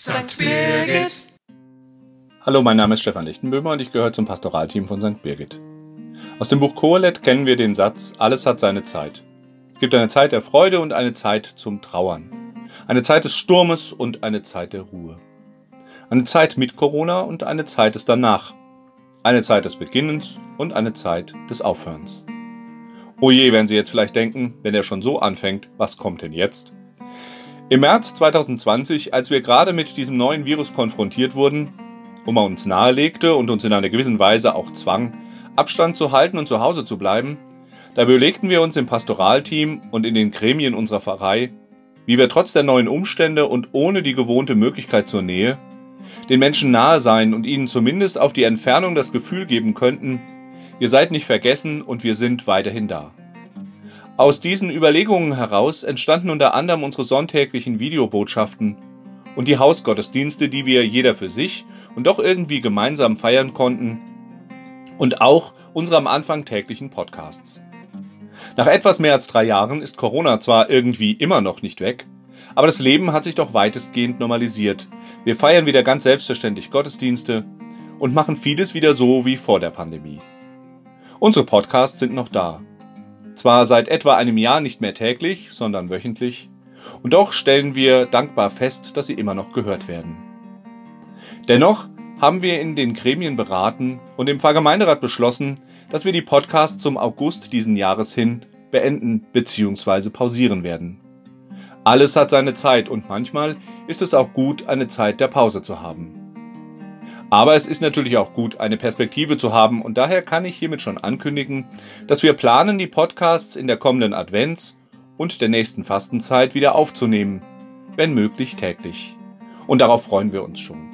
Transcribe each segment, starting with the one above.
St. Birgit. Hallo, mein Name ist Stefan Lichtenböhmer und ich gehöre zum Pastoralteam von St. Birgit. Aus dem Buch Kohelet kennen wir den Satz, alles hat seine Zeit. Es gibt eine Zeit der Freude und eine Zeit zum Trauern. Eine Zeit des Sturmes und eine Zeit der Ruhe. Eine Zeit mit Corona und eine Zeit des Danach. Eine Zeit des Beginnens und eine Zeit des Aufhörens. Oh je, werden Sie jetzt vielleicht denken, wenn er schon so anfängt, was kommt denn jetzt? Im März 2020, als wir gerade mit diesem neuen Virus konfrontiert wurden, und man uns nahelegte und uns in einer gewissen Weise auch zwang, Abstand zu halten und zu Hause zu bleiben, da überlegten wir uns im Pastoralteam und in den Gremien unserer Pfarrei, wie wir trotz der neuen Umstände und ohne die gewohnte Möglichkeit zur Nähe den Menschen nahe sein und ihnen zumindest auf die Entfernung das Gefühl geben könnten, ihr seid nicht vergessen und wir sind weiterhin da. Aus diesen Überlegungen heraus entstanden unter anderem unsere sonntäglichen Videobotschaften und die Hausgottesdienste, die wir jeder für sich und doch irgendwie gemeinsam feiern konnten und auch unsere am Anfang täglichen Podcasts. Nach etwas mehr als drei Jahren ist Corona zwar irgendwie immer noch nicht weg, aber das Leben hat sich doch weitestgehend normalisiert. Wir feiern wieder ganz selbstverständlich Gottesdienste und machen vieles wieder so wie vor der Pandemie. Unsere Podcasts sind noch da. Zwar seit etwa einem Jahr nicht mehr täglich, sondern wöchentlich, und doch stellen wir dankbar fest, dass sie immer noch gehört werden. Dennoch haben wir in den Gremien beraten und im Pfarrgemeinderat beschlossen, dass wir die Podcasts zum August diesen Jahres hin beenden bzw. pausieren werden. Alles hat seine Zeit und manchmal ist es auch gut, eine Zeit der Pause zu haben. Aber es ist natürlich auch gut, eine Perspektive zu haben und daher kann ich hiermit schon ankündigen, dass wir planen, die Podcasts in der kommenden Advents- und der nächsten Fastenzeit wieder aufzunehmen, wenn möglich täglich. Und darauf freuen wir uns schon.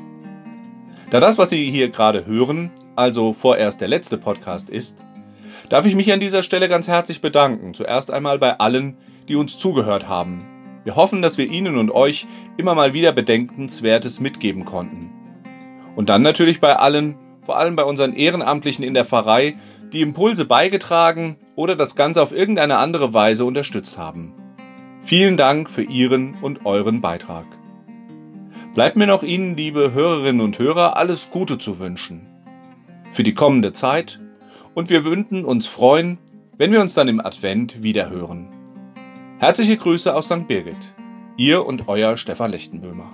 Da das, was Sie hier gerade hören, also vorerst der letzte Podcast ist, darf ich mich an dieser Stelle ganz herzlich bedanken. Zuerst einmal bei allen, die uns zugehört haben. Wir hoffen, dass wir Ihnen und euch immer mal wieder Bedenkenswertes mitgeben konnten. Und dann natürlich bei allen, vor allem bei unseren Ehrenamtlichen in der Pfarrei, die Impulse beigetragen oder das Ganze auf irgendeine andere Weise unterstützt haben. Vielen Dank für Ihren und euren Beitrag. Bleibt mir noch Ihnen, liebe Hörerinnen und Hörer, alles Gute zu wünschen. Für die kommende Zeit und wir würden uns freuen, wenn wir uns dann im Advent wiederhören. Herzliche Grüße aus St. Birgit. Ihr und euer Stefan Lechtenböhmer.